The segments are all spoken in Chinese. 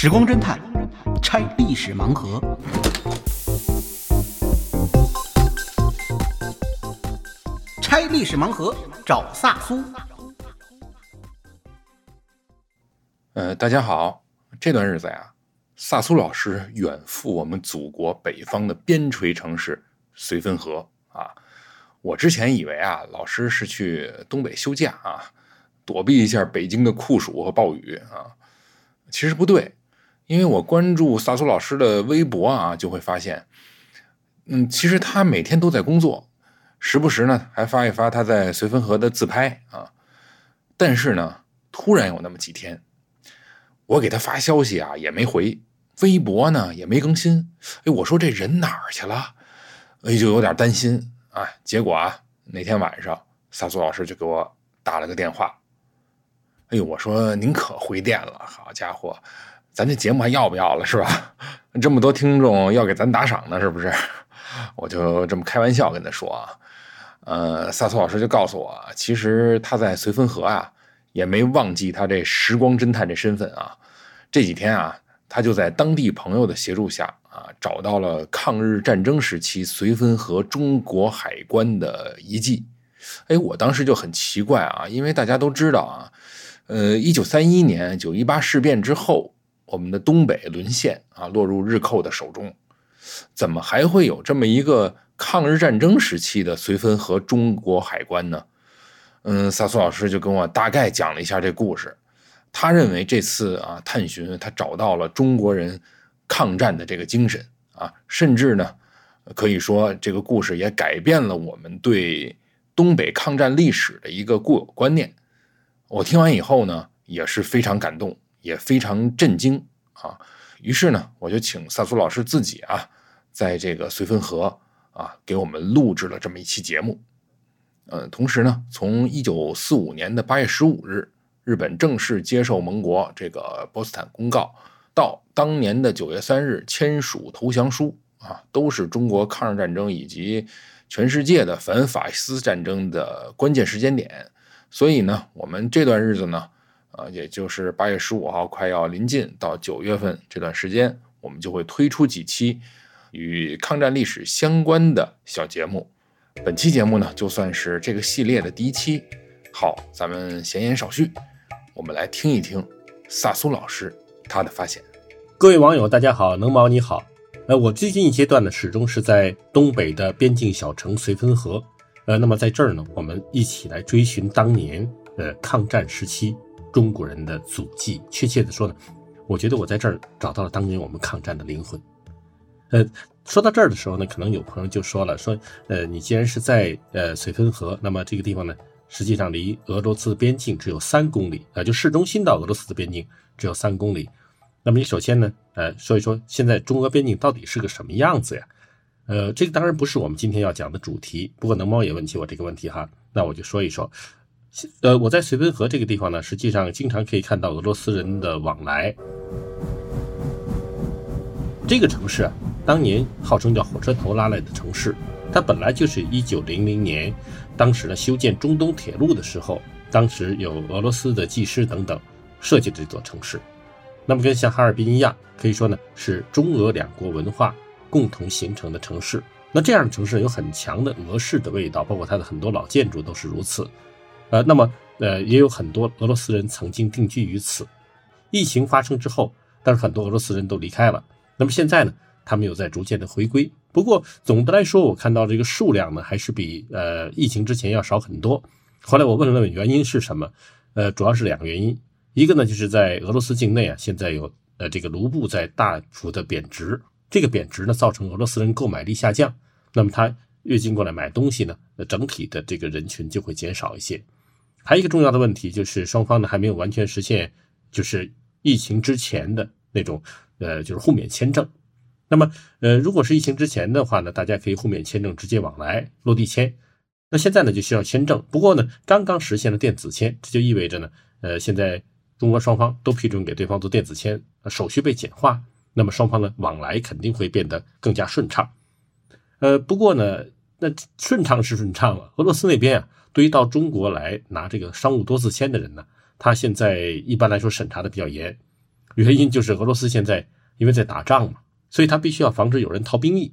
时光侦探拆历史盲盒。拆历史盲盒，找萨苏。呃，大家好，这段日子呀，萨苏老师远赴我们祖国北方的边陲城市绥芬河啊。我之前以为啊，老师是去东北休假啊，躲避一下北京的酷暑和暴雨啊。其实不对，因为我关注萨苏老师的微博啊，就会发现，嗯，其实他每天都在工作，时不时呢还发一发他在绥芬河的自拍啊。但是呢，突然有那么几天，我给他发消息啊也没回，微博呢也没更新。哎，我说这人哪儿去了？哎，就有点担心啊。结果啊，那天晚上萨苏老师就给我打了个电话。哎呦，我说您可回电了，好家伙，咱这节目还要不要了是吧？这么多听众要给咱打赏呢，是不是？我就这么开玩笑跟他说啊。呃，萨苏老师就告诉我，其实他在绥芬河啊，也没忘记他这时光侦探这身份啊。这几天啊，他就在当地朋友的协助下啊，找到了抗日战争时期绥芬河中国海关的遗迹。哎，我当时就很奇怪啊，因为大家都知道啊。呃，一九三一年九一八事变之后，我们的东北沦陷啊，落入日寇的手中，怎么还会有这么一个抗日战争时期的绥芬河中国海关呢？嗯，萨苏老师就跟我大概讲了一下这故事。他认为这次啊探寻，他找到了中国人抗战的这个精神啊，甚至呢，可以说这个故事也改变了我们对东北抗战历史的一个固有观念。我听完以后呢，也是非常感动，也非常震惊啊。于是呢，我就请萨苏老师自己啊，在这个绥芬河啊，给我们录制了这么一期节目。呃，同时呢，从一九四五年的八月十五日，日本正式接受盟国这个波茨坦公告，到当年的九月三日签署投降书啊，都是中国抗日战争以及全世界的反法西斯战争的关键时间点。所以呢，我们这段日子呢，啊，也就是八月十五号快要临近到九月份这段时间，我们就会推出几期与抗战历史相关的小节目。本期节目呢，就算是这个系列的第一期。好，咱们闲言少叙，我们来听一听萨苏老师他的发现。各位网友，大家好，能毛你好。呃，我最近一阶段呢，始终是在东北的边境小城绥芬河。呃，那么在这儿呢，我们一起来追寻当年呃抗战时期中国人的足迹。确切的说呢，我觉得我在这儿找到了当年我们抗战的灵魂。呃，说到这儿的时候呢，可能有朋友就说了，说呃，你既然是在呃绥芬河，那么这个地方呢，实际上离俄罗斯边境只有三公里啊，就市中心到俄罗斯的边境只有三公里。那么你首先呢，呃，说一说现在中俄边境到底是个什么样子呀？呃，这个当然不是我们今天要讲的主题。不过能猫也问起我这个问题哈，那我就说一说。呃，我在绥芬河这个地方呢，实际上经常可以看到俄罗斯人的往来。这个城市啊，当年号称叫火车头拉来的城市，它本来就是一九零零年，当时呢修建中东铁路的时候，当时有俄罗斯的技师等等设计的这座城市。那么跟像哈尔滨一样，可以说呢是中俄两国文化。共同形成的城市，那这样的城市有很强的俄式的味道，包括它的很多老建筑都是如此。呃，那么呃，也有很多俄罗斯人曾经定居于此。疫情发生之后，但是很多俄罗斯人都离开了。那么现在呢，他们又在逐渐的回归。不过总的来说，我看到这个数量呢，还是比呃疫情之前要少很多。后来我问了问原因是什么，呃，主要是两个原因。一个呢，就是在俄罗斯境内啊，现在有呃这个卢布在大幅的贬值。这个贬值呢，造成俄罗斯人购买力下降，那么他越境过来买东西呢，整体的这个人群就会减少一些。还有一个重要的问题就是，双方呢还没有完全实现，就是疫情之前的那种，呃，就是互免签证。那么，呃，如果是疫情之前的话呢，大家可以互免签证直接往来落地签。那现在呢就需要签证，不过呢刚刚实现了电子签，这就意味着呢，呃，现在中俄双方都批准给对方做电子签，手续被简化。那么双方的往来肯定会变得更加顺畅，呃，不过呢，那顺畅是顺畅了。俄罗斯那边啊，对于到中国来拿这个商务多次签的人呢，他现在一般来说审查的比较严，原因就是俄罗斯现在因为在打仗嘛，所以他必须要防止有人逃兵役。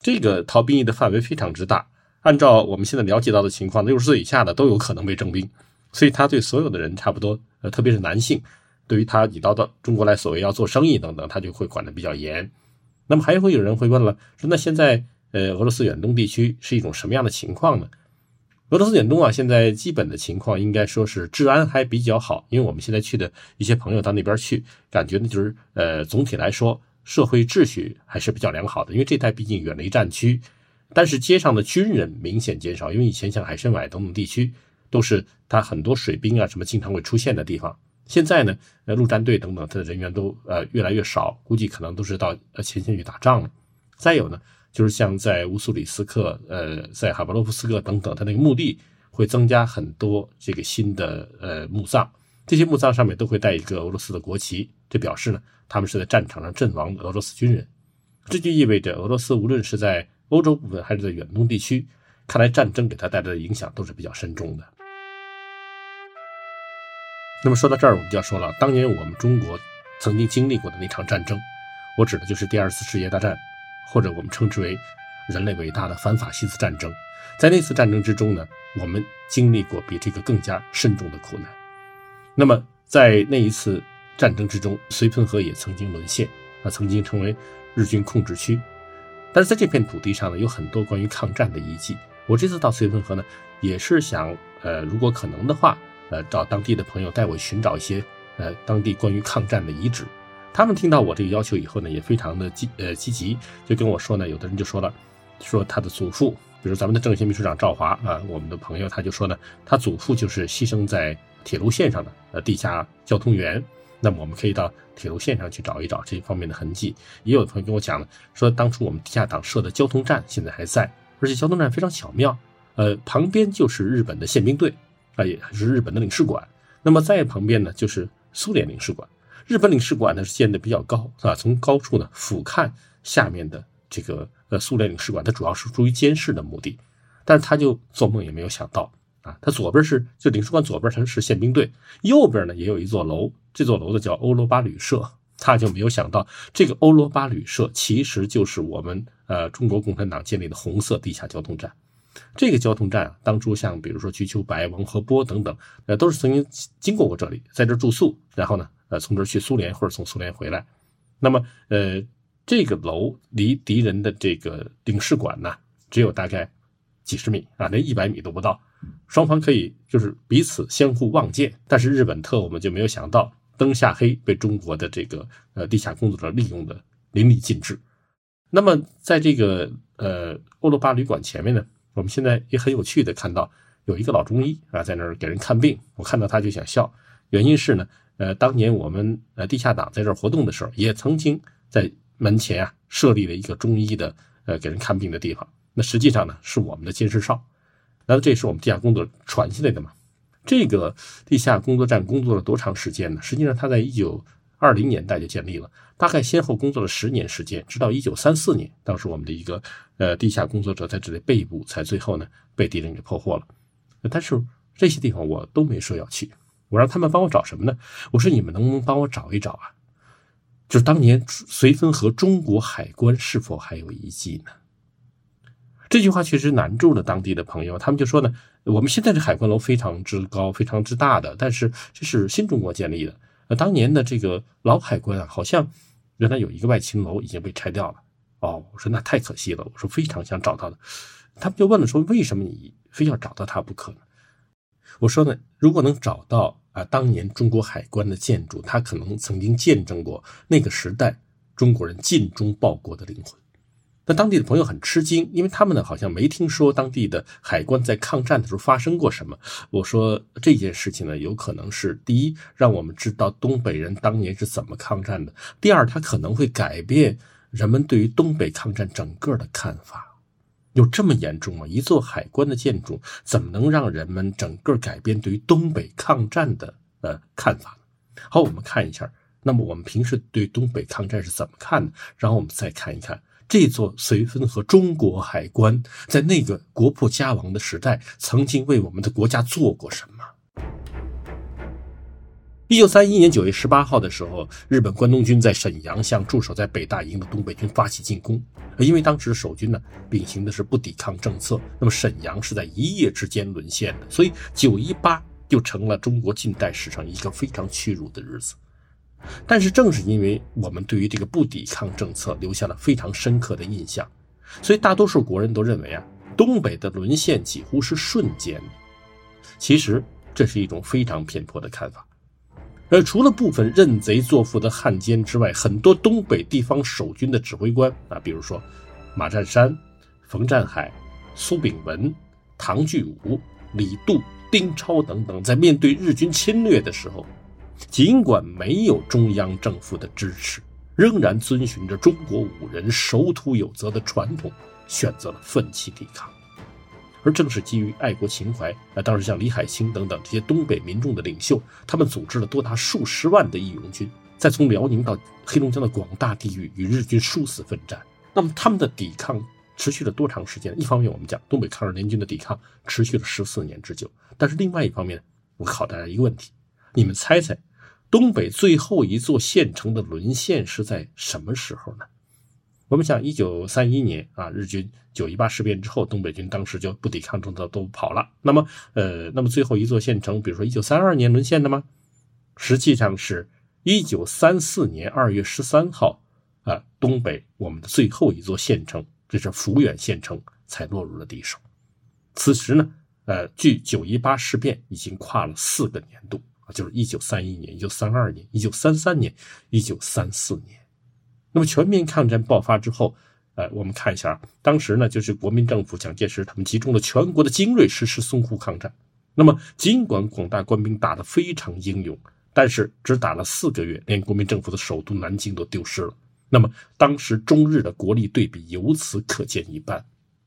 这个逃兵役的范围非常之大，按照我们现在了解到的情况，六十岁以下的都有可能被征兵，所以他对所有的人差不多，呃，特别是男性，对于他你到到中国来所谓要做生意等等，他就会管的比较严。那么还会有人会问了，说那现在呃俄罗斯远东地区是一种什么样的情况呢？俄罗斯远东啊，现在基本的情况应该说是治安还比较好，因为我们现在去的一些朋友到那边去，感觉呢就是呃总体来说。社会秩序还是比较良好的，因为这带毕竟远离战区，但是街上的军人明显减少，因为以前像海参崴等等地区都是他很多水兵啊什么经常会出现的地方，现在呢，呃陆战队等等他的人员都呃越来越少，估计可能都是到呃前线去打仗了。再有呢，就是像在乌苏里斯克、呃在哈巴洛夫斯克等等，它那个墓地会增加很多这个新的呃墓葬。这些墓葬上面都会带一个俄罗斯的国旗，这表示呢，他们是在战场上阵亡的俄罗斯军人。这就意味着俄罗斯无论是在欧洲部分还是在远东地区，看来战争给他带来的影响都是比较深重的。那么说到这儿，我们就要说了，当年我们中国曾经经历过的那场战争，我指的就是第二次世界大战，或者我们称之为人类伟大的反法西斯战争。在那次战争之中呢，我们经历过比这个更加深重的苦难。那么，在那一次战争之中，绥芬河也曾经沦陷，啊，曾经成为日军控制区。但是在这片土地上呢，有很多关于抗战的遗迹。我这次到绥芬河呢，也是想，呃，如果可能的话，呃，找当地的朋友带我寻找一些，呃，当地关于抗战的遗址。他们听到我这个要求以后呢，也非常的积，呃，积极，就跟我说呢，有的人就说了，说他的祖父，比如咱们的政协秘书长赵华啊，我们的朋友他就说呢，他祖父就是牺牲在。铁路线上的呃地下交通员，那么我们可以到铁路线上去找一找这方面的痕迹。也有的朋友跟我讲了，说当初我们地下党设的交通站现在还在，而且交通站非常巧妙，呃，旁边就是日本的宪兵队，啊，也是日本的领事馆。那么在旁边呢，就是苏联领事馆。日本领事馆呢是建的比较高，是吧？从高处呢俯瞰下面的这个呃苏联领事馆，它主要是出于监视的目的，但是他就做梦也没有想到。啊，它左边是就领事馆左边它是宪兵队，右边呢也有一座楼，这座楼呢叫欧罗巴旅社。他就没有想到，这个欧罗巴旅社其实就是我们呃中国共产党建立的红色地下交通站。这个交通站啊，当初像比如说瞿秋白、王荷波等等，呃，都是曾经经过过这里，在这住宿，然后呢，呃，从这儿去苏联或者从苏联回来。那么，呃，这个楼离敌人的这个领事馆呢，只有大概几十米啊，连一百米都不到。双方可以就是彼此相互望见，但是日本特务们就没有想到灯下黑被中国的这个呃地下工作者利用的淋漓尽致。那么在这个呃欧罗巴旅馆前面呢，我们现在也很有趣的看到有一个老中医啊在那儿给人看病，我看到他就想笑，原因是呢呃当年我们呃地下党在这儿活动的时候，也曾经在门前啊设立了一个中医的呃给人看病的地方，那实际上呢是我们的监视哨。那这也是我们地下工作传下来的嘛？这个地下工作站工作了多长时间呢？实际上，它在一九二零年代就建立了，大概先后工作了十年时间，直到一九三四年，当时我们的一个呃地下工作者在这里被捕，才最后呢被敌人给破获了。但是这些地方我都没说要去，我让他们帮我找什么呢？我说你们能不能帮我找一找啊？就是当年绥芬河中国海关是否还有遗迹呢？这句话确实难住了当地的朋友，他们就说呢，我们现在的海关楼非常之高，非常之大的，但是这是新中国建立的。呃，当年的这个老海关啊，好像原来有一个外勤楼已经被拆掉了。哦，我说那太可惜了，我说非常想找到的。他们就问了说，为什么你非要找到它不可呢？我说呢，如果能找到啊，当年中国海关的建筑，它可能曾经见证过那个时代中国人尽忠报国的灵魂。那当地的朋友很吃惊，因为他们呢好像没听说当地的海关在抗战的时候发生过什么。我说这件事情呢，有可能是第一，让我们知道东北人当年是怎么抗战的；第二，它可能会改变人们对于东北抗战整个的看法。有这么严重吗？一座海关的建筑怎么能让人们整个改变对于东北抗战的呃看法呢？好，我们看一下，那么我们平时对东北抗战是怎么看的？然后我们再看一看。这座绥芬河中国海关在那个国破家亡的时代，曾经为我们的国家做过什么？一九三一年九月十八号的时候，日本关东军在沈阳向驻守在北大营的东北军发起进攻。因为当时守军呢秉行的是不抵抗政策，那么沈阳是在一夜之间沦陷的，所以九一八就成了中国近代史上一个非常屈辱的日子。但是正是因为我们对于这个不抵抗政策留下了非常深刻的印象，所以大多数国人都认为啊，东北的沦陷几乎是瞬间的。其实这是一种非常偏颇的看法。而除了部分认贼作父的汉奸之外，很多东北地方守军的指挥官啊，比如说马占山、冯占海、苏炳文、唐巨武、李杜、丁超等等，在面对日军侵略的时候，尽管没有中央政府的支持，仍然遵循着中国武人守土有责的传统，选择了奋起抵抗。而正是基于爱国情怀，啊，当时像李海清等等这些东北民众的领袖，他们组织了多达数十万的义勇军，在从辽宁到黑龙江的广大地域与日军殊死奋战。那么他们的抵抗持续了多长时间？一方面，我们讲东北抗日联军的抵抗持续了十四年之久，但是另外一方面，我考大家一个问题：你们猜猜，东北最后一座县城的沦陷是在什么时候呢？我们想，一九三一年啊，日军九一八事变之后，东北军当时就不抵抗政策都跑了。那么，呃，那么最后一座县城，比如说一九三二年沦陷的吗？实际上是一九三四年二月十三号啊，东北我们的最后一座县城，这是抚远县城，才落入了敌手。此时呢，呃，距九一八事变已经跨了四个年度啊，就是一九三一年、一九三二年、一九三三年、一九三四年。那么全面抗战爆发之后，呃，我们看一下，当时呢，就是国民政府蒋介石他们集中了全国的精锐实施淞沪抗战。那么尽管广大官兵打得非常英勇，但是只打了四个月，连国民政府的首都南京都丢失了。那么当时中日的国力对比由此可见一斑。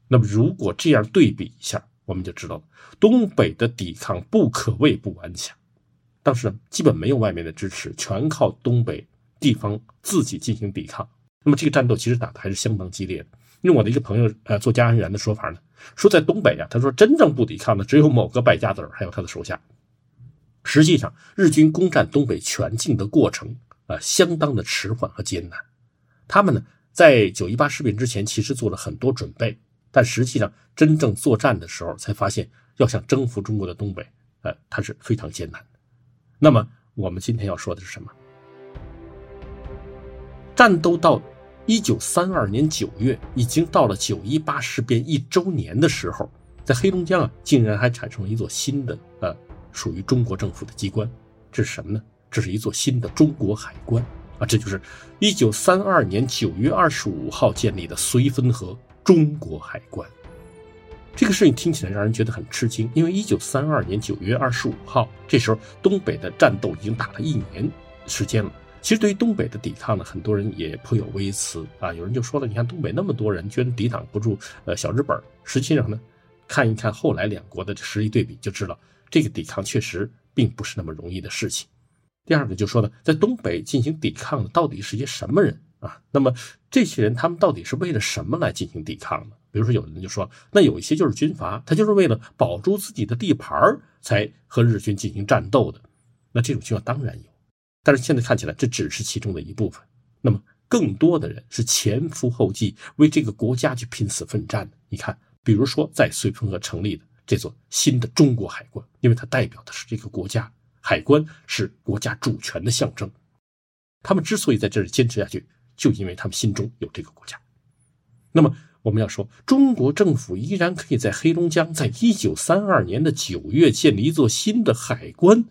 那么如果这样对比一下，我们就知道了东北的抵抗不可谓不顽强。当时，基本没有外面的支持，全靠东北。地方自己进行抵抗，那么这个战斗其实打的还是相当激烈的。用我的一个朋友，呃，做家安然的说法呢，说在东北啊，他说真正不抵抗的只有某个败家子儿，还有他的手下。实际上，日军攻占东北全境的过程啊，相当的迟缓和艰难。他们呢，在九一八事变之前，其实做了很多准备，但实际上真正作战的时候，才发现要想征服中国的东北，呃，它是非常艰难的。那么，我们今天要说的是什么？战斗到一九三二年九月，已经到了九一八事变一周年的时候，在黑龙江啊，竟然还产生了一座新的呃，属于中国政府的机关，这是什么呢？这是一座新的中国海关啊，这就是一九三二年九月二十五号建立的绥芬河中国海关。这个事情听起来让人觉得很吃惊，因为一九三二年九月二十五号，这时候东北的战斗已经打了一年时间了。其实对于东北的抵抗呢，很多人也颇有微词啊。有人就说了，你看东北那么多人，居然抵挡不住呃小日本。实际上呢，看一看后来两国的实力对比，就知道这个抵抗确实并不是那么容易的事情。第二个就说呢，在东北进行抵抗的到底是些什么人啊？那么这些人他们到底是为了什么来进行抵抗呢？比如说有人就说，那有一些就是军阀，他就是为了保住自己的地盘才和日军进行战斗的。那这种情况当然有。但是现在看起来，这只是其中的一部分。那么，更多的人是前赴后继，为这个国家去拼死奋战的。你看，比如说在绥芬河成立的这座新的中国海关，因为它代表的是这个国家，海关是国家主权的象征。他们之所以在这里坚持下去，就因为他们心中有这个国家。那么，我们要说，中国政府依然可以在黑龙江，在一九三二年的九月建立一座新的海关。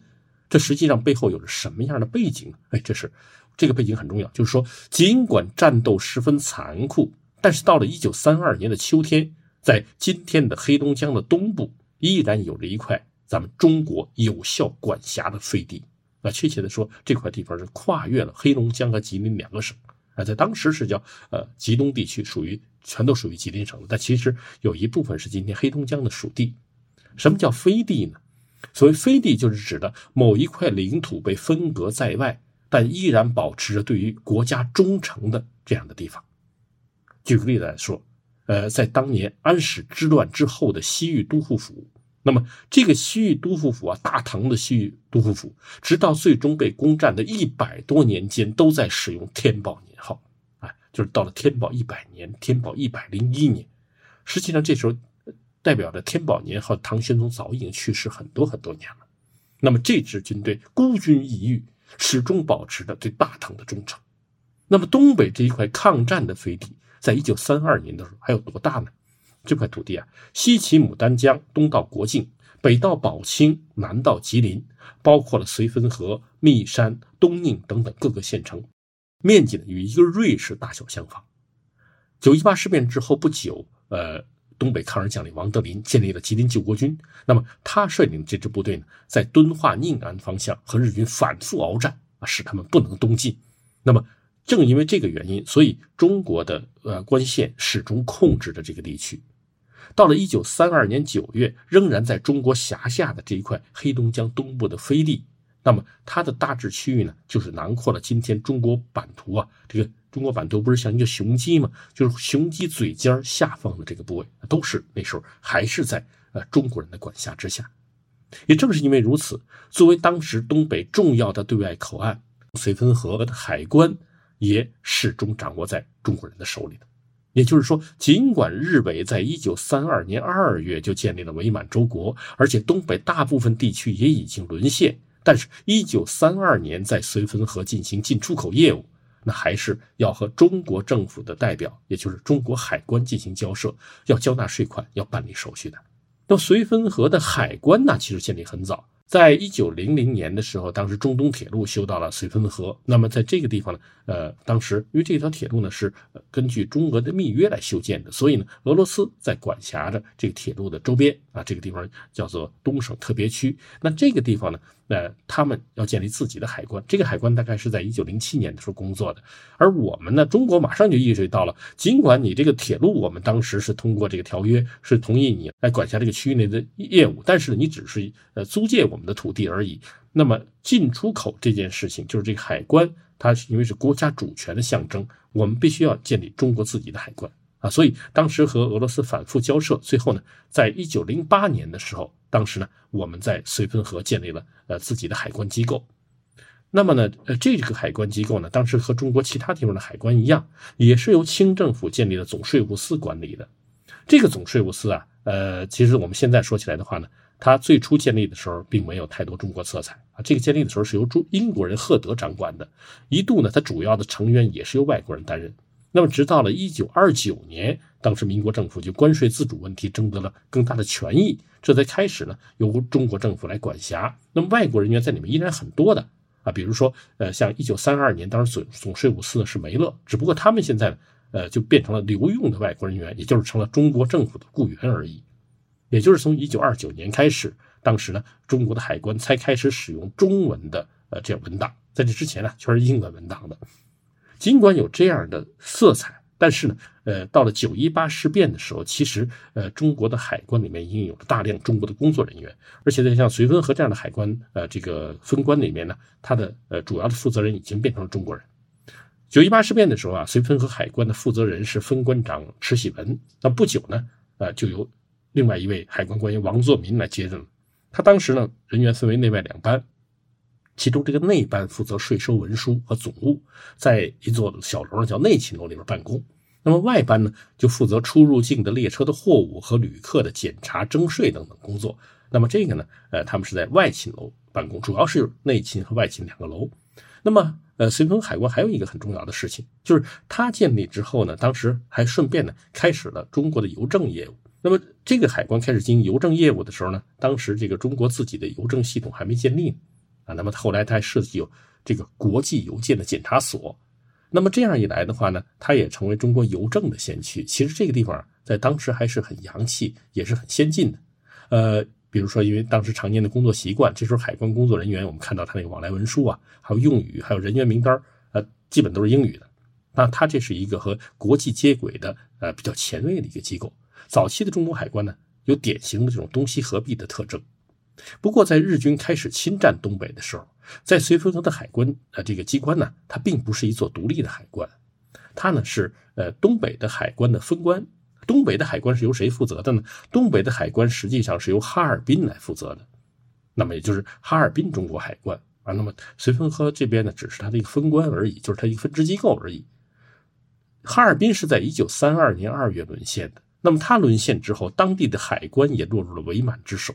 这实际上背后有着什么样的背景呢？哎，这是这个背景很重要。就是说，尽管战斗十分残酷，但是到了一九三二年的秋天，在今天的黑龙江的东部，依然有着一块咱们中国有效管辖的飞地。那，确切的说，这块地方是跨越了黑龙江和吉林两个省。啊，在当时是叫呃吉东地区，属于全都属于吉林省，但其实有一部分是今天黑龙江的属地。什么叫飞地呢？所谓飞地，就是指的某一块领土被分隔在外，但依然保持着对于国家忠诚的这样的地方。举个例子来说，呃，在当年安史之乱之后的西域都护府，那么这个西域都护府啊，大唐的西域都护府，直到最终被攻占的一百多年间，都在使用天宝年号，啊，就是到了天宝一百年，天宝一百零一年，实际上这时候代表着天宝年号，唐玄宗早已经去世很多很多年了。那么这支军队孤军一隅，始终保持着对大唐的忠诚。那么东北这一块抗战的飞地，在一九三二年的时候还有多大呢？这块土地啊，西起牡丹江，东到国境，北到宝清，南到吉林，包括了绥芬河、密山、东宁等等各个县城，面积呢与一个瑞士大小相仿。九一八事变之后不久，呃，东北抗日将领王德林建立了吉林救国军。那么他率领这支部队呢，在敦化、宁安方向和日军反复鏖战啊，使他们不能东进。那么正因为这个原因，所以中国的呃关县始终控制着这个地区。到了一九三二年九月，仍然在中国辖下的这一块黑龙江东部的飞地，那么它的大致区域呢，就是囊括了今天中国版图啊。这个中国版图不是像一个雄鸡吗？就是雄鸡嘴尖下方的这个部位，都是那时候还是在呃中国人的管辖之下。也正是因为如此，作为当时东北重要的对外口岸，绥芬河的海关也始终掌握在中国人的手里的。也就是说，尽管日伪在一九三二年二月就建立了伪满洲国，而且东北大部分地区也已经沦陷，但是，一九三二年在绥芬河进行进出口业务，那还是要和中国政府的代表，也就是中国海关进行交涉，要交纳税款，要办理手续的。那绥芬河的海关呢，其实建立很早。在一九零零年的时候，当时中东铁路修到了绥芬河。那么在这个地方呢，呃，当时因为这条铁路呢是根据中俄的密约来修建的，所以呢，俄罗斯在管辖着这个铁路的周边啊，这个地方叫做东省特别区。那这个地方呢？呃，他们要建立自己的海关，这个海关大概是在一九零七年的时候工作的。而我们呢，中国马上就意识到了，尽管你这个铁路，我们当时是通过这个条约是同意你来管辖这个区域内的业务，但是你只是呃租借我们的土地而已。那么进出口这件事情，就是这个海关，它是因为是国家主权的象征，我们必须要建立中国自己的海关啊。所以当时和俄罗斯反复交涉，最后呢，在一九零八年的时候。当时呢，我们在绥芬河建立了呃自己的海关机构。那么呢，呃这个海关机构呢，当时和中国其他地方的海关一样，也是由清政府建立的总税务司管理的。这个总税务司啊，呃，其实我们现在说起来的话呢，它最初建立的时候并没有太多中国色彩啊。这个建立的时候是由中英国人赫德掌管的，一度呢，它主要的成员也是由外国人担任。那么，直到了一九二九年，当时民国政府就关税自主问题争得了更大的权益，这才开始呢由中国政府来管辖。那么外国人员在里面依然很多的啊，比如说呃，像一九三二年，当时总总税务司呢是梅勒，只不过他们现在呃就变成了留用的外国人员，也就是成了中国政府的雇员而已。也就是从一九二九年开始，当时呢中国的海关才开始使用中文的呃这样文档，在这之前呢全是英文文档的。尽管有这样的色彩，但是呢，呃，到了九一八事变的时候，其实，呃，中国的海关里面已经有了大量中国的工作人员，而且在像绥芬河这样的海关，呃，这个分关里面呢，它的呃主要的负责人已经变成了中国人。九一八事变的时候啊，绥芬河海关的负责人是分关长池喜文，那不久呢，呃，就由另外一位海关官员王作民来接任了。他当时呢，人员分为内外两班。其中这个内班负责税收文书和总务，在一座小楼呢叫内勤楼里边办公。那么外班呢，就负责出入境的列车的货物和旅客的检查、征税等等工作。那么这个呢，呃，他们是在外勤楼办公，主要是内勤和外勤两个楼。那么，呃，绥芬海关还有一个很重要的事情，就是它建立之后呢，当时还顺便呢开始了中国的邮政业务。那么这个海关开始经营邮政业务的时候呢，当时这个中国自己的邮政系统还没建立呢。那么后来他还设计有这个国际邮件的检查所，那么这样一来的话呢，它也成为中国邮政的先驱。其实这个地方在当时还是很洋气，也是很先进的。呃，比如说因为当时常年的工作习惯，这时候海关工作人员，我们看到他那个往来文书啊，还有用语，还有人员名单，呃，基本都是英语的。那它这是一个和国际接轨的，呃，比较前卫的一个机构。早期的中国海关呢，有典型的这种东西合璧的特征。不过，在日军开始侵占东北的时候，在绥芬河的海关呃这个机关呢，它并不是一座独立的海关，它呢是呃东北的海关的分关东北的海关是由谁负责的呢？东北的海关实际上是由哈尔滨来负责的，那么也就是哈尔滨中国海关啊。那么绥芬河这边呢，只是它的一个分关而已，就是它一个分支机构而已。哈尔滨是在一九三二年二月沦陷的，那么它沦陷之后，当地的海关也落入了伪满之手，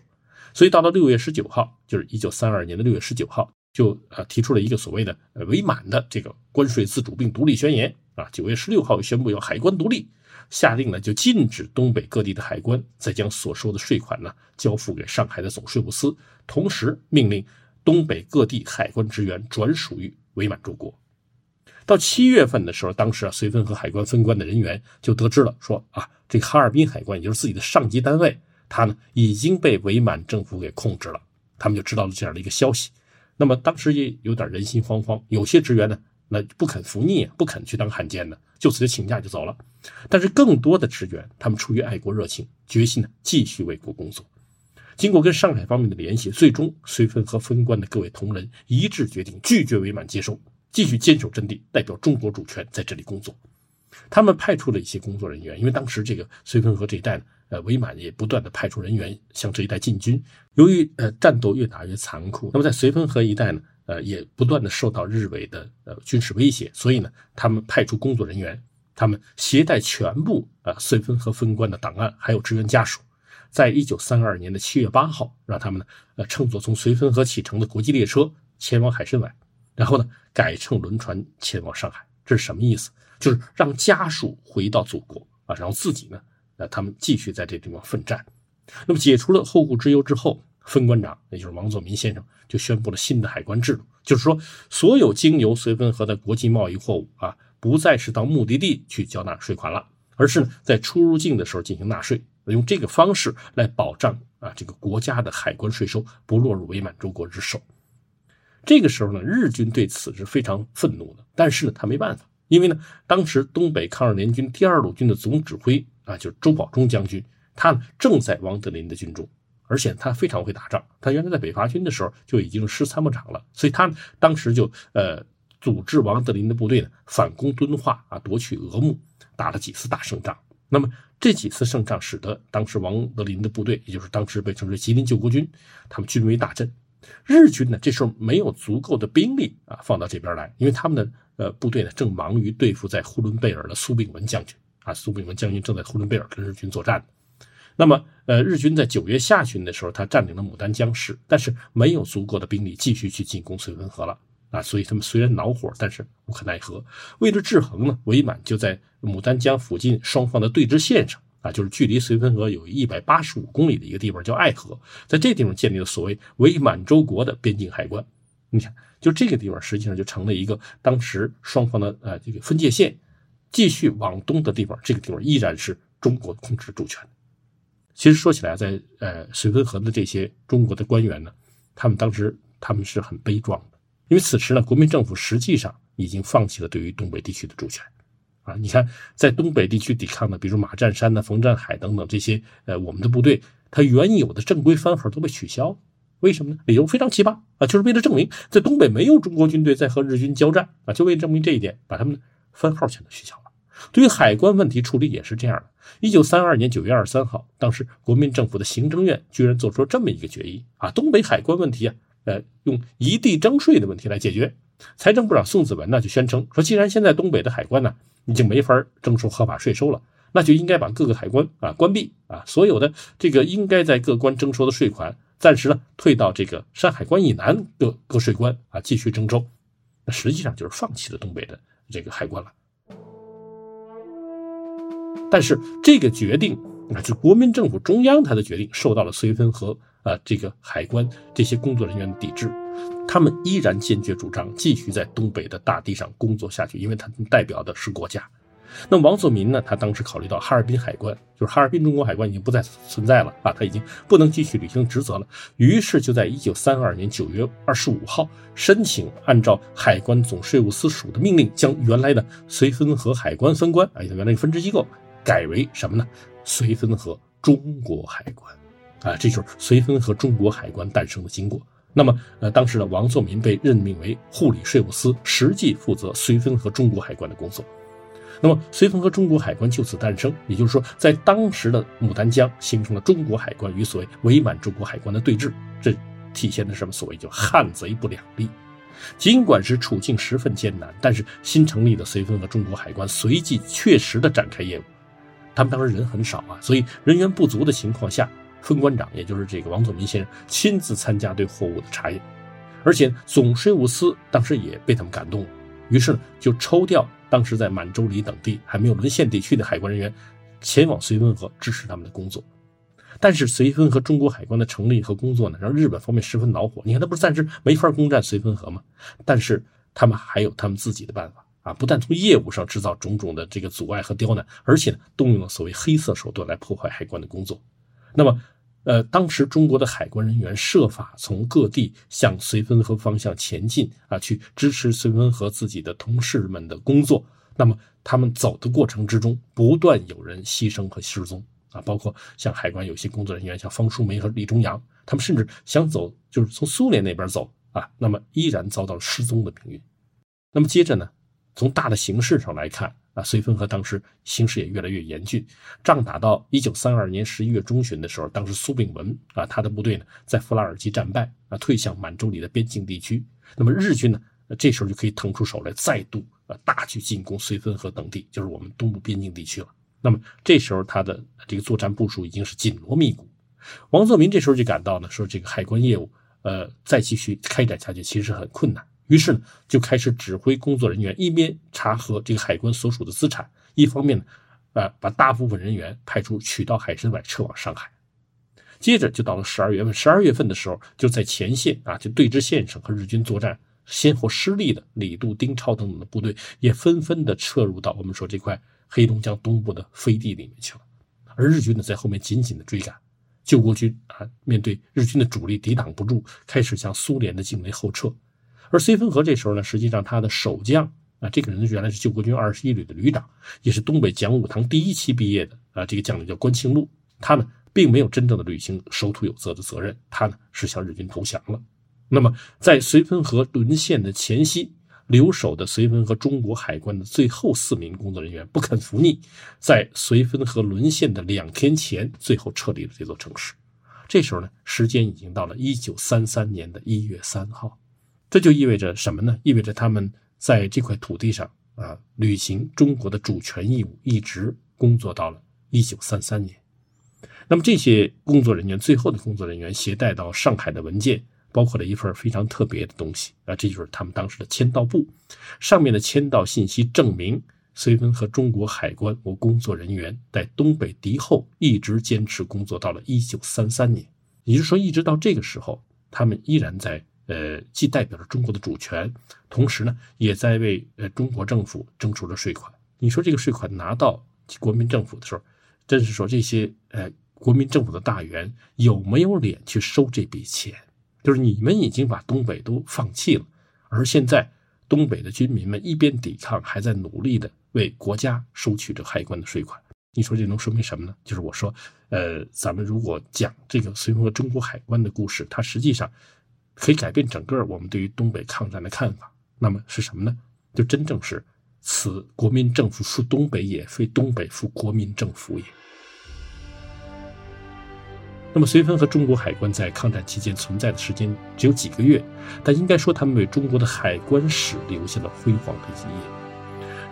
所以到了六月十九号，就是一九三二年的六月十九号，就呃提出了一个所谓的呃伪满的这个关税自主并独立宣言啊。九月十六号宣布要海关独立，下令呢就禁止东北各地的海关再将所收的税款呢交付给上海的总税务司，同时命令东北各地海关职员转属于伪满洲国。到七月份的时候，当时啊，绥芬河海关分关的人员就得知了，说啊，这个哈尔滨海关，也就是自己的上级单位，他呢已经被伪满政府给控制了。他们就知道了这样的一个消息。那么当时也有点人心惶惶，有些职员呢，那不肯服逆，不肯去当汉奸的，就此就请假就走了。但是更多的职员，他们出于爱国热情，决心呢继续为国工作。经过跟上海方面的联系，最终绥芬河分关的各位同仁一致决定拒绝伪满接收。继续坚守阵地，代表中国主权在这里工作。他们派出了一些工作人员，因为当时这个绥芬河这一带呢，呃，伪满也不断的派出人员向这一带进军。由于呃战斗越打越残酷，那么在绥芬河一带呢，呃，也不断的受到日伪的呃军事威胁，所以呢，他们派出工作人员，他们携带全部呃绥芬河分关的档案，还有职员家属，在一九三二年的七月八号，让他们呢，呃，乘坐从绥芬河启程的国际列车前往海参崴。然后呢，改乘轮船前往上海，这是什么意思？就是让家属回到祖国啊，然后自己呢，那，他们继续在这地方奋战。那么解除了后顾之忧之后，分关长也就是王作民先生就宣布了新的海关制度，就是说，所有经由绥芬河的国际贸易货物啊，不再是到目的地去交纳税款了，而是呢在出入境的时候进行纳税，用这个方式来保障啊这个国家的海关税收不落入伪满洲国之手。这个时候呢，日军对此是非常愤怒的，但是呢，他没办法，因为呢，当时东北抗日联军第二路军的总指挥啊，就是周保中将军，他呢正在王德林的军中，而且他非常会打仗，他原来在北伐军的时候就已经是师参谋长了，所以他当时就呃组织王德林的部队呢反攻敦化啊，夺取俄木，打了几次大胜仗。那么这几次胜仗使得当时王德林的部队，也就是当时被称为吉林救国军，他们军威大振。日军呢，这时候没有足够的兵力啊，放到这边来，因为他们的呃部队呢正忙于对付在呼伦贝尔的苏炳文将军啊，苏炳文将军正在呼伦贝尔跟日军作战。那么呃，日军在九月下旬的时候，他占领了牡丹江市，但是没有足够的兵力继续去进攻绥芬河了啊，所以他们虽然恼火，但是无可奈何。为了制衡呢，伪满就在牡丹江附近双方的对峙线上。啊，就是距离绥芬河有一百八十五公里的一个地方叫爱河，在这地方建立了所谓伪满洲国的边境海关。你看，就这个地方实际上就成了一个当时双方的呃这个分界线。继续往东的地方，这个地方依然是中国控制主权。其实说起来，在呃绥芬河的这些中国的官员呢，他们当时他们是很悲壮的，因为此时呢，国民政府实际上已经放弃了对于东北地区的主权。啊，你看，在东北地区抵抗的，比如马占山呢、冯占海等等这些，呃，我们的部队，它原有的正规番号都被取消了，为什么呢？理由非常奇葩啊，就是为了证明在东北没有中国军队在和日军交战啊，就为证明这一点，把他们番号全都取消了。对于海关问题处理也是这样的。一九三二年九月二十三号，当时国民政府的行政院居然做出了这么一个决议啊，东北海关问题啊，呃，用一地征税的问题来解决。财政部长宋子文呢就宣称说，既然现在东北的海关呢已经没法征收合法税收了，那就应该把各个海关啊关闭啊，所有的这个应该在各关征收的税款，暂时呢退到这个山海关以南各各税关啊继续征收，那实际上就是放弃了东北的这个海关了。但是这个决定啊，就国民政府中央他的决定受到了绥芬河啊这个海关这些工作人员的抵制。他们依然坚决主张继续在东北的大地上工作下去，因为他们代表的是国家。那王作民呢？他当时考虑到哈尔滨海关，就是哈尔滨中国海关已经不再存在了啊，他已经不能继续履行职责了。于是就在一九三二年九月二十五号，申请按照海关总税务司署的命令，将原来的绥芬河海关分关啊，原来分支机构改为什么呢？绥芬河中国海关啊，这就是绥芬河中国海关诞生的经过。那么，呃，当时的王作民被任命为护理税务司，实际负责绥芬河中国海关的工作。那么绥芬河中国海关就此诞生，也就是说，在当时的牡丹江形成了中国海关与所谓伪满中国海关的对峙，这体现的什么？所谓叫汉贼不两立。尽管是处境十分艰难，但是新成立的绥芬河中国海关随即确实的展开业务。他们当时人很少啊，所以人员不足的情况下，分关长也就是这个王作民先生亲自参加对货物的查验，而且总税务司当时也被他们感动了，于是呢就抽调当时在满洲里等地还没有沦陷地区的海关人员前往绥芬河支持他们的工作。但是绥芬河中国海关的成立和工作呢，让日本方面十分恼火。你看，他不是暂时没法攻占绥芬河吗？但是他们还有他们自己的办法啊！不但从业务上制造种种的这个阻碍和刁难，而且呢，动用了所谓黑色手段来破坏海关的工作。那么，呃，当时中国的海关人员设法从各地向绥芬河方向前进啊，去支持绥芬河自己的同事们的工作。那么，他们走的过程之中，不断有人牺牲和失踪。啊，包括像海关有些工作人员，像方淑梅和李忠阳，他们甚至想走，就是从苏联那边走啊，那么依然遭到了失踪的命运。那么接着呢，从大的形势上来看啊，绥芬河当时形势也越来越严峻。仗打到一九三二年十一月中旬的时候，当时苏炳文啊，他的部队呢在弗拉尔基战败啊，退向满洲里的边境地区。那么日军呢，这时候就可以腾出手来，再度啊大举进攻绥芬河等地，就是我们东部边境地区了。那么这时候他的这个作战部署已经是紧锣密鼓，王作民这时候就感到呢，说这个海关业务，呃，再继续开展下去其实很困难，于是呢就开始指挥工作人员一边查核这个海关所属的资产，一方面呢，呃，把大部分人员派出取道海参崴撤往上海。接着就到了十二月份，十二月份的时候就在前线啊，就对峙线上和日军作战先后失利的李杜、丁超等等的部队也纷纷的撤入到我们说这块。黑龙江东部的飞地里面去了，而日军呢在后面紧紧的追赶，救国军啊面对日军的主力抵挡不住，开始向苏联的境内后撤。而绥芬河这时候呢，实际上他的守将啊，这个人原来是救国军二十一旅的旅长，也是东北讲武堂第一期毕业的啊，这个将领叫关庆禄，他呢并没有真正的履行守土有责的责任，他呢是向日军投降了。那么在绥芬河沦陷的前夕。留守的绥芬河中国海关的最后四名工作人员不肯服逆，在绥芬河沦陷的两天前，最后撤离了这座城市。这时候呢，时间已经到了一九三三年的一月三号，这就意味着什么呢？意味着他们在这块土地上啊，履行中国的主权义务，一直工作到了一九三三年。那么这些工作人员，最后的工作人员携带到上海的文件。包括了一份非常特别的东西啊，这就是他们当时的签到簿，上面的签到信息证明，绥芬和中国海关我工作人员在东北敌后一直坚持工作到了一九三三年，也就是说，一直到这个时候，他们依然在呃，既代表着中国的主权，同时呢，也在为呃中国政府征收了税款。你说这个税款拿到国民政府的时候，真是说这些呃国民政府的大员有没有脸去收这笔钱？就是你们已经把东北都放弃了，而现在东北的军民们一边抵抗，还在努力的为国家收取着海关的税款。你说这能说明什么呢？就是我说，呃，咱们如果讲这个随和中国海关的故事，它实际上可以改变整个我们对于东北抗战的看法。那么是什么呢？就真正是此国民政府复东北也，非东北复国民政府也。那么，绥芬和中国海关在抗战期间存在的时间只有几个月，但应该说他们为中国的海关史留下了辉煌的一页。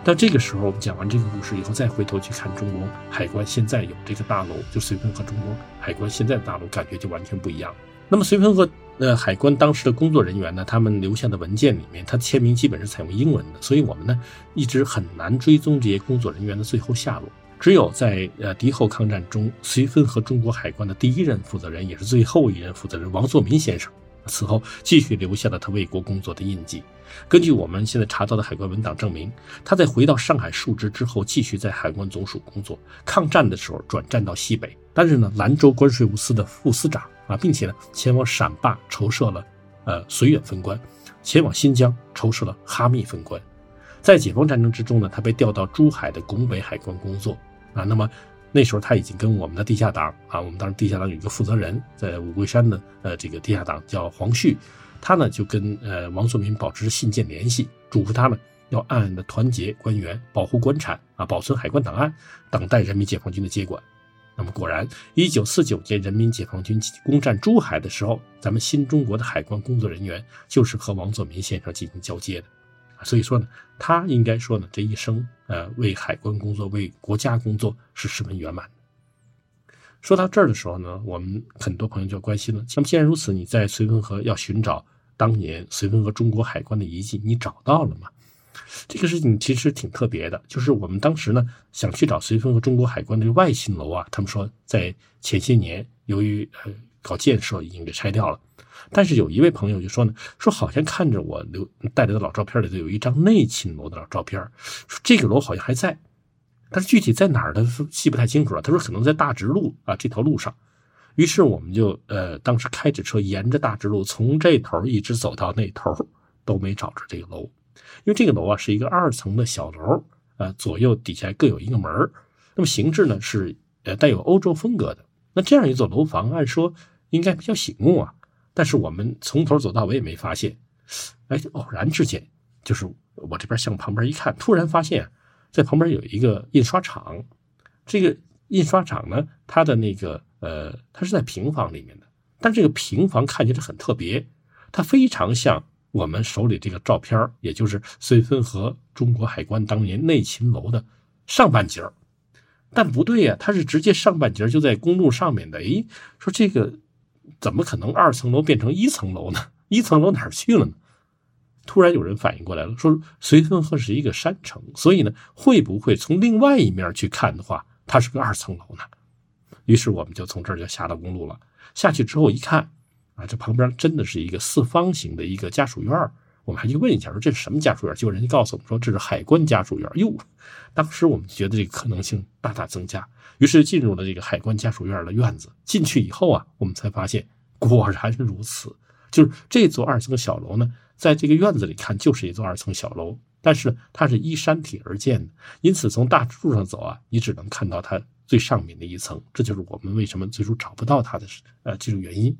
但这个时候，我们讲完这个故事以后，再回头去看中国海关现在有这个大楼，就绥芬和中国海关现在的大楼，感觉就完全不一样。那么，绥芬和那海关当时的工作人员呢，他们留下的文件里面，他签名基本是采用英文的，所以我们呢一直很难追踪这些工作人员的最后下落。只有在呃敌后抗战中，绥芬和中国海关的第一任负责人，也是最后一任负责人王作民先生，此后继续留下了他为国工作的印记。根据我们现在查到的海关文档证明，他在回到上海述职之后，继续在海关总署工作。抗战的时候转战到西北，担任了兰州关税务司的副司长啊，并且呢前往陕坝筹设了呃绥远分关，前往新疆筹设了哈密分关。在解放战争之中呢，他被调到珠海的拱北海关工作啊。那么那时候他已经跟我们的地下党啊，我们当时地下党有一个负责人，在五桂山的呃这个地下党叫黄旭，他呢就跟呃王作民保持信件联系，嘱咐他呢要暗暗的团结官员，保护官产啊，保存海关档案，等待人民解放军的接管。那么果然，一九四九年人民解放军攻占珠海的时候，咱们新中国的海关工作人员就是和王作民先生进行交接的。所以说呢，他应该说呢，这一生呃为海关工作、为国家工作是十分圆满的。说到这儿的时候呢，我们很多朋友就关心了：那么既然如此，你在绥芬河要寻找当年绥芬河中国海关的遗迹，你找到了吗？这个事情其实挺特别的，就是我们当时呢想去找绥芬河中国海关的外勤楼啊，他们说在前些年由于呃搞建设已经给拆掉了，但是有一位朋友就说呢，说好像看着我留带来的老照片里头有一张内勤楼的老照片，说这个楼好像还在，但是具体在哪儿呢？记不太清楚了。他说可能在大直路啊这条路上，于是我们就呃当时开着车沿着大直路从这头一直走到那头，都没找着这个楼。因为这个楼啊是一个二层的小楼，呃，左右底下各有一个门那么形制呢是呃带有欧洲风格的。那这样一座楼房，按说应该比较醒目啊，但是我们从头走到尾也没发现。哎，偶然之间，就是我这边向旁边一看，突然发现，在旁边有一个印刷厂。这个印刷厂呢，它的那个呃，它是在平房里面的，但这个平房看起来很特别，它非常像。我们手里这个照片也就是绥芬河中国海关当年内勤楼的上半截但不对呀，它是直接上半截就在公路上面的。哎，说这个怎么可能二层楼变成一层楼呢？一层楼哪儿去了呢？突然有人反应过来了，说绥芬河是一个山城，所以呢，会不会从另外一面去看的话，它是个二层楼呢？于是我们就从这儿就下到公路了。下去之后一看。啊，这旁边真的是一个四方形的一个家属院我们还去问一下，说这是什么家属院结果人家告诉我们说这是海关家属院哟，当时我们觉得这个可能性大大增加，于是进入了这个海关家属院的院子。进去以后啊，我们才发现果然如此，就是这座二层小楼呢，在这个院子里看就是一座二层小楼，但是它是依山体而建的，因此从大柱上走啊，你只能看到它最上面的一层。这就是我们为什么最初找不到它的呃这种原因。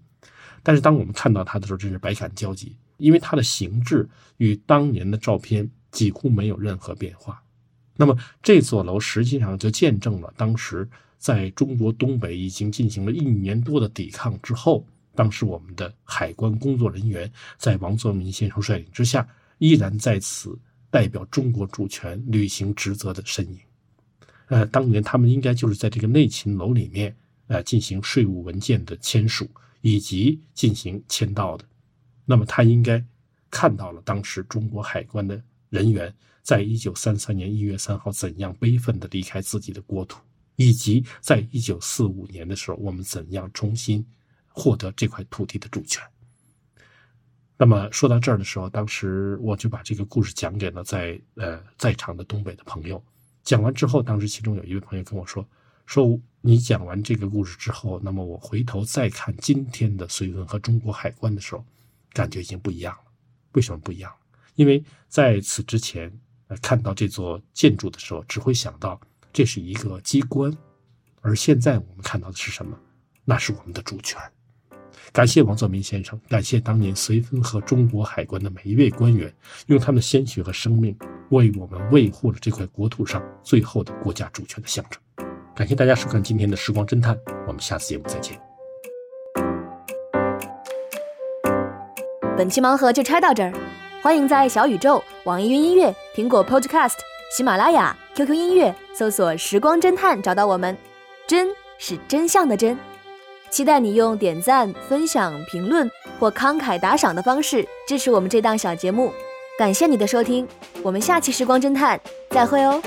但是当我们看到它的时候，真是百感交集，因为它的形制与当年的照片几乎没有任何变化。那么这座楼实际上就见证了当时在中国东北已经进行了一年多的抵抗之后，当时我们的海关工作人员在王作民先生率领之下，依然在此代表中国主权履行职责的身影。呃，当年他们应该就是在这个内勤楼里面，呃，进行税务文件的签署。以及进行签到的，那么他应该看到了当时中国海关的人员在一九三三年一月三号怎样悲愤地离开自己的国土，以及在一九四五年的时候我们怎样重新获得这块土地的主权。那么说到这儿的时候，当时我就把这个故事讲给了在呃在场的东北的朋友。讲完之后，当时其中有一位朋友跟我说。说你讲完这个故事之后，那么我回头再看今天的绥芬和中国海关的时候，感觉已经不一样了。为什么不一样？因为在此之前，看到这座建筑的时候，只会想到这是一个机关，而现在我们看到的是什么？那是我们的主权。感谢王作民先生，感谢当年绥芬和中国海关的每一位官员，用他们的鲜血和生命为我们维护了这块国土上最后的国家主权的象征。感谢大家收看今天的时光侦探，我们下次节目再见。本期盲盒就拆到这儿，欢迎在小宇宙、网易云音乐、苹果 Podcast、喜马拉雅、QQ 音乐搜索“时光侦探”找到我们。真是真相的真，期待你用点赞、分享、评论或慷慨打赏的方式支持我们这档小节目。感谢你的收听，我们下期时光侦探再会哦。